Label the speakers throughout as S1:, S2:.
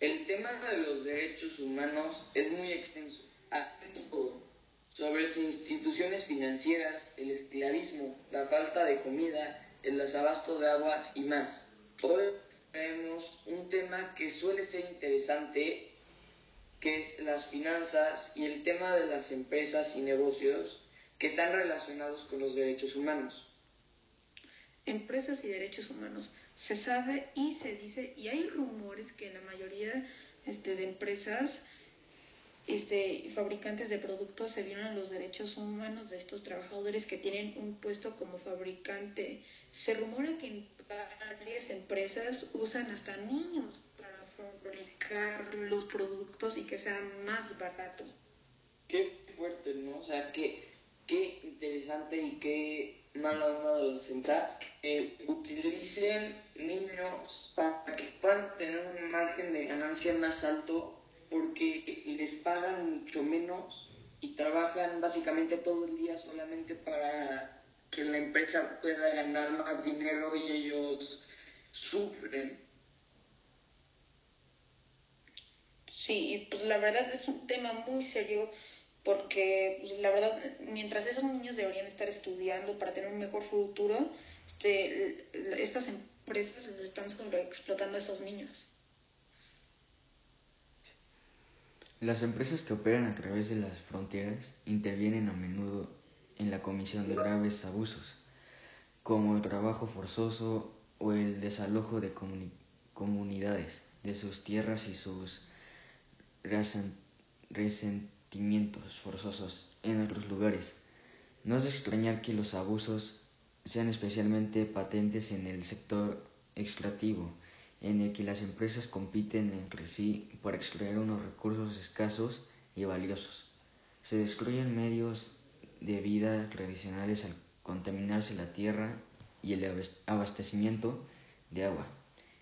S1: El tema de los derechos humanos es muy extenso. Sobre las instituciones financieras, el esclavismo, la falta de comida, el desabasto de agua y más. Hoy tenemos un tema que suele ser interesante, que es las finanzas y el tema de las empresas y negocios que están relacionados con los derechos humanos.
S2: Empresas y derechos humanos. Se sabe y se dice, y hay rumores que la mayoría este, de empresas este, fabricantes de productos se violan los derechos humanos de estos trabajadores que tienen un puesto como fabricante. Se rumora que varias empresas usan hasta niños para fabricar los productos y que sean más barato.
S1: Qué fuerte, ¿no? O sea, qué, qué interesante y qué mala onda de los empresas que utilicen niños para que puedan tener un margen de ganancia más alto porque les pagan mucho menos y trabajan básicamente todo el día solamente para que la empresa pueda ganar más dinero y ellos sufren.
S2: Sí, y pues la verdad es un tema muy serio porque la verdad mientras esos niños deberían estar estudiando para tener un mejor futuro, este, estas empresas les están explotando a esos niños.
S3: Las empresas que operan a través de las fronteras intervienen a menudo en la comisión de graves abusos, como el trabajo forzoso o el desalojo de comunidades de sus tierras y sus resentimientos forzosos en otros lugares. No es extrañar que los abusos sean especialmente patentes en el sector extractivo en el que las empresas compiten entre sí para extraer unos recursos escasos y valiosos. Se destruyen medios de vida tradicionales al contaminarse la tierra y el abastecimiento de agua.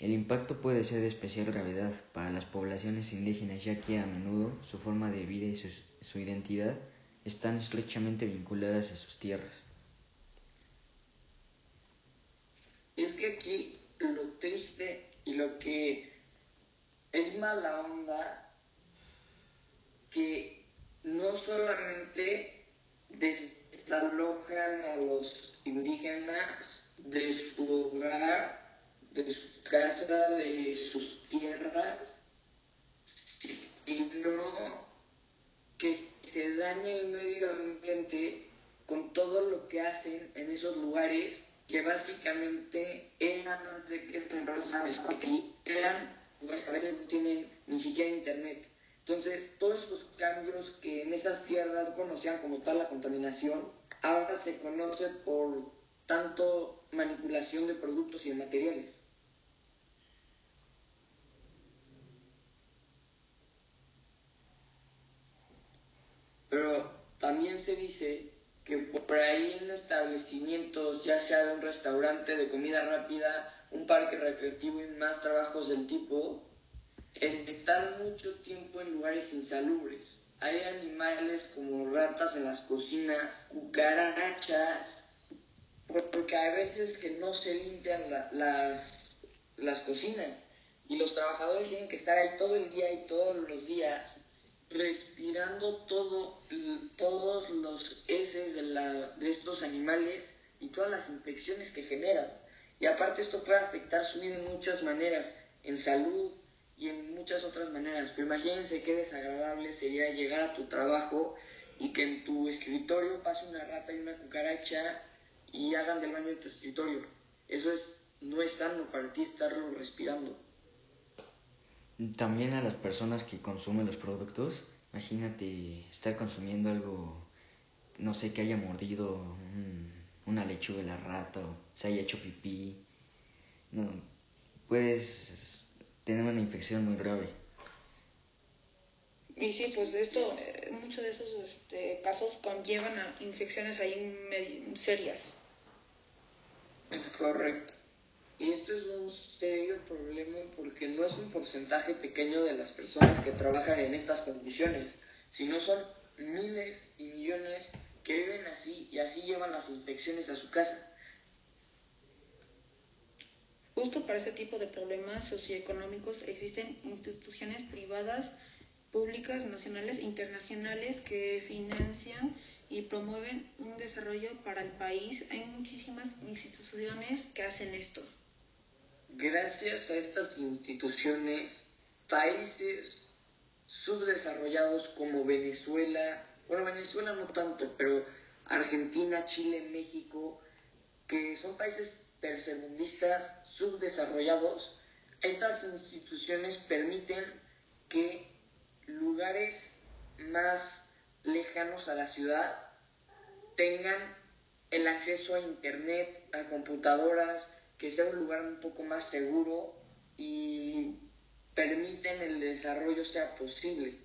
S3: El impacto puede ser de especial gravedad para las poblaciones indígenas ya que a menudo su forma de vida y su, identidad están estrechamente vinculadas a sus tierras.
S1: Es que aquí lo triste y lo que es mala onda, que no solamente desalojan a los indígenas de su hogar, de su casa, de sus tierras, sino que se daña el medio ambiente con todo lo que hacen en esos lugares que básicamente eran, de que aquí, eran pues a veces no tienen ni siquiera internet. Entonces, todos esos cambios que en esas tierras conocían como tal la contaminación, ahora se conoce por tanto manipulación de productos y de materiales. Pero también se dice que por ahí en establecimientos, ya sea de un restaurante de comida rápida, un parque recreativo y más trabajos del tipo, están mucho tiempo en lugares insalubres. Hay animales como ratas en las cocinas, cucarachas, porque hay veces que no se limpian las, las cocinas y los trabajadores tienen que estar ahí todo el día y todos los días respirando todo, todos los heces de, la, de estos animales y todas las infecciones que generan. Y aparte esto puede afectar su vida en muchas maneras, en salud y en muchas otras maneras. Pero imagínense qué desagradable sería llegar a tu trabajo y que en tu escritorio pase una rata y una cucaracha y hagan del baño de tu escritorio. Eso es, no es sano para ti estarlo respirando.
S3: También a las personas que consumen los productos, imagínate estar consumiendo algo, no sé, que haya mordido una lechuga de la rata o se haya hecho pipí. No, puedes tener una infección muy grave.
S2: Y sí, pues esto, eh, muchos de esos este, casos conllevan a infecciones ahí serias.
S1: Es correcto. Y esto es un serio problema porque no es un porcentaje pequeño de las personas que trabajan en estas condiciones, sino son miles y millones que viven así y así llevan las infecciones a su casa.
S2: Justo para este tipo de problemas socioeconómicos existen instituciones privadas, públicas, nacionales e internacionales que financian y promueven un desarrollo para el país. Hay muchísimas instituciones que hacen esto.
S1: Gracias a estas instituciones, países subdesarrollados como Venezuela, bueno, Venezuela no tanto, pero Argentina, Chile, México, que son países tercermundistas subdesarrollados, estas instituciones permiten que lugares más lejanos a la ciudad tengan el acceso a internet, a computadoras, que sea un lugar un poco más seguro y permiten el desarrollo sea posible.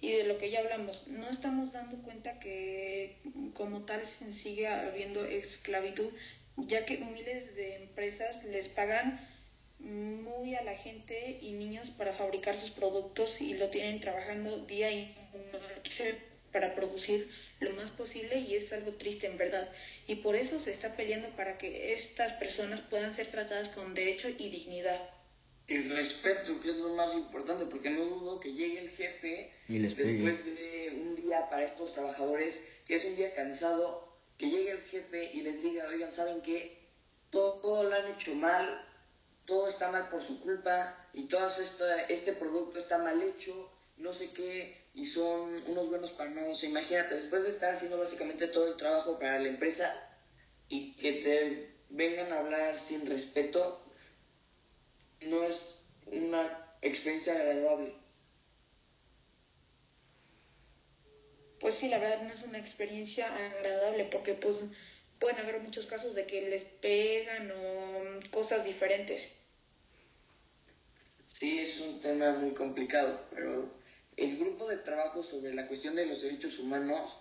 S2: Y de lo que ya hablamos, no estamos dando cuenta que como tal sigue habiendo esclavitud, ya que miles de empresas les pagan muy a la gente y niños para fabricar sus productos y lo tienen trabajando día y noche para producir lo más posible y es algo triste en verdad. Y por eso se está peleando para que estas personas puedan ser tratadas con derecho y dignidad.
S1: Y respeto, que es lo más importante, porque no dudo que llegue el jefe después de un día para estos trabajadores, que es un día cansado, que llegue el jefe y les diga, oigan, ¿saben qué? Todo, todo lo han hecho mal, todo está mal por su culpa y todo este producto está mal hecho, no sé qué, y son unos buenos para nada. imagínate, después de estar haciendo básicamente todo el trabajo para la empresa y que te vengan a hablar sin respeto, no es una experiencia agradable.
S2: Pues sí, la verdad no es una experiencia agradable porque pues pueden haber muchos casos de que les pegan o cosas diferentes.
S1: Sí, es un tema muy complicado, pero el grupo de trabajo sobre la cuestión de los derechos humanos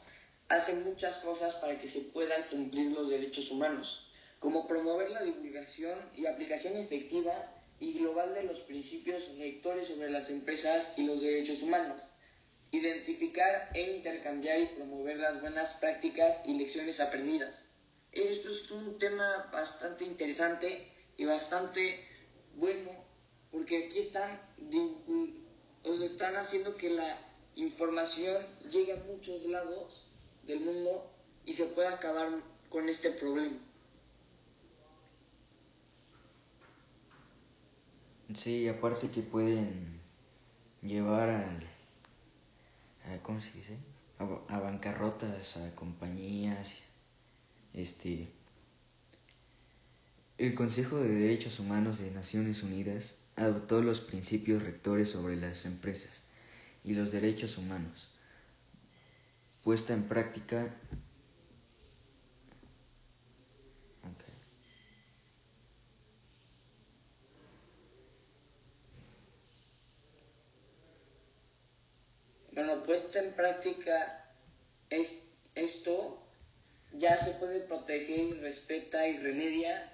S1: hace muchas cosas para que se puedan cumplir los derechos humanos, como promover la divulgación y aplicación efectiva y global de los principios rectores sobre las empresas y los derechos humanos, identificar e intercambiar y promover las buenas prácticas y lecciones aprendidas. Esto es un tema bastante interesante y bastante bueno porque aquí están o están haciendo que la información llegue a muchos lados del mundo y se pueda acabar con este problema.
S3: Sí, aparte que pueden llevar a, ¿cómo se dice? A, a, bancarrotas, a compañías, este, el Consejo de Derechos Humanos de Naciones Unidas adoptó los principios rectores sobre las empresas y los derechos humanos, puesta en práctica
S1: Bueno, puesta en práctica es, esto ya se puede proteger, respeta y remedia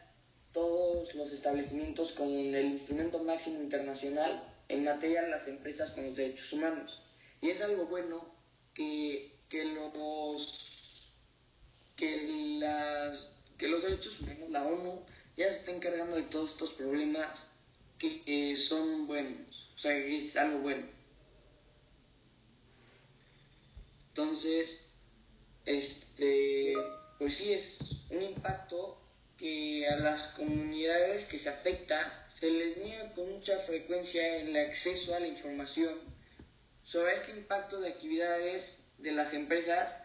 S1: todos los establecimientos con el instrumento máximo internacional en materia de las empresas con los derechos humanos. Y es algo bueno que, que los que las que los derechos humanos, la ONU, ya se está encargando de todos estos problemas que son buenos, o sea, es algo bueno. Entonces, este, pues sí es un impacto que a las comunidades que se afecta se les niega con mucha frecuencia el acceso a la información sobre este impacto de actividades de las empresas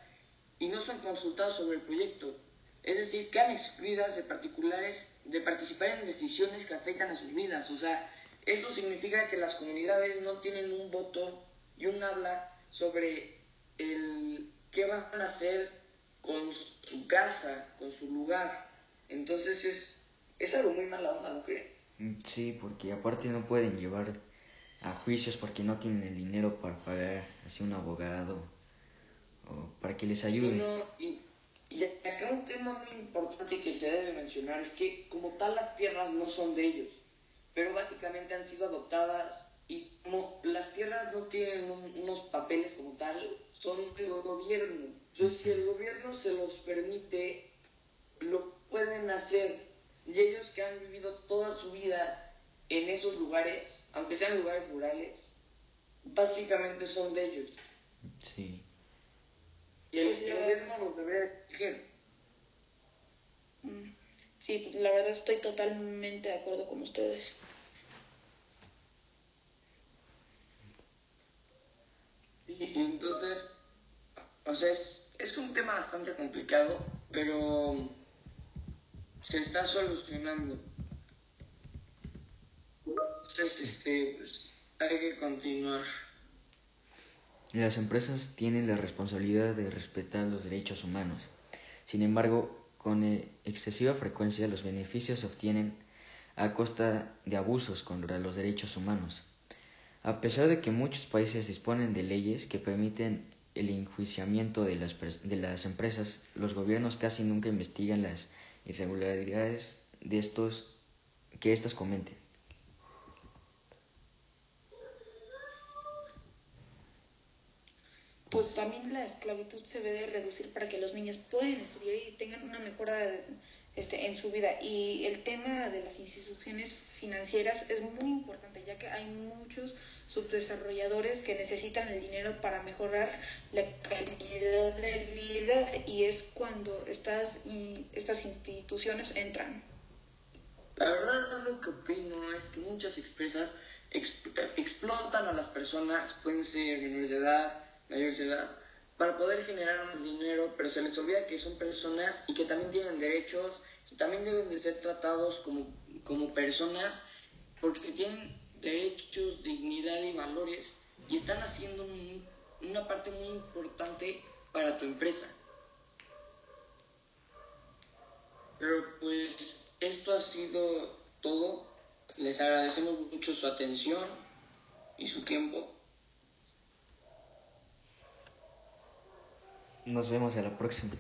S1: y no son consultados sobre el proyecto. Es decir, quedan excluidas de particulares de participar en decisiones que afectan a sus vidas. O sea, eso significa que las comunidades no tienen un voto y un habla sobre el qué van a hacer con su casa, con su lugar. Entonces es, es algo muy mala onda, ¿no creen?
S3: Mm, sí, porque aparte no pueden llevar a juicios porque no tienen el dinero para pagar así un abogado o para que les ayude.
S1: y, y acá un tema muy importante que se debe mencionar es que como tal las tierras no son de ellos, pero básicamente han sido adoptadas y como las tierras no tienen unos papeles como tal, son del gobierno. Entonces, si el gobierno se los permite, lo pueden hacer. Y ellos que han vivido toda su vida en esos lugares, aunque sean lugares rurales, básicamente son de ellos.
S3: Sí.
S1: Y el, gobierno los debería proteger.
S2: Mm. Sí, la verdad estoy totalmente de acuerdo con ustedes.
S1: Sí, entonces, o sea, es, es un tema bastante complicado, pero se está solucionando. Este, pues, hay que continuar.
S3: Las empresas tienen la responsabilidad de respetar los derechos humanos. Sin embargo, con e, excesiva frecuencia los beneficios se obtienen a costa de abusos contra los derechos humanos. A pesar de que muchos países disponen de leyes que permiten el enjuiciamiento de las, de las empresas, los gobiernos casi nunca investigan las irregularidades de estos que éstas comenten.
S2: Pues también la esclavitud se debe reducir para que los niños puedan estudiar y tengan una mejora este, en su vida. Y el tema de las instituciones financieras es muy importante, ya que hay muchos subdesarrolladores que necesitan el dinero para mejorar la calidad de vida y es cuando estas, estas instituciones entran.
S1: La verdad lo que opino es que muchas empresas explotan a las personas, pueden ser menores de edad, mayores de edad, para poder generar más dinero, pero se les olvida que son personas y que también tienen derechos, y también deben de ser tratados como, como personas, porque tienen derechos, dignidad y valores y están haciendo una parte muy importante para tu empresa. Pero pues esto ha sido todo. Les agradecemos mucho su atención y su tiempo.
S3: Nos vemos a la próxima.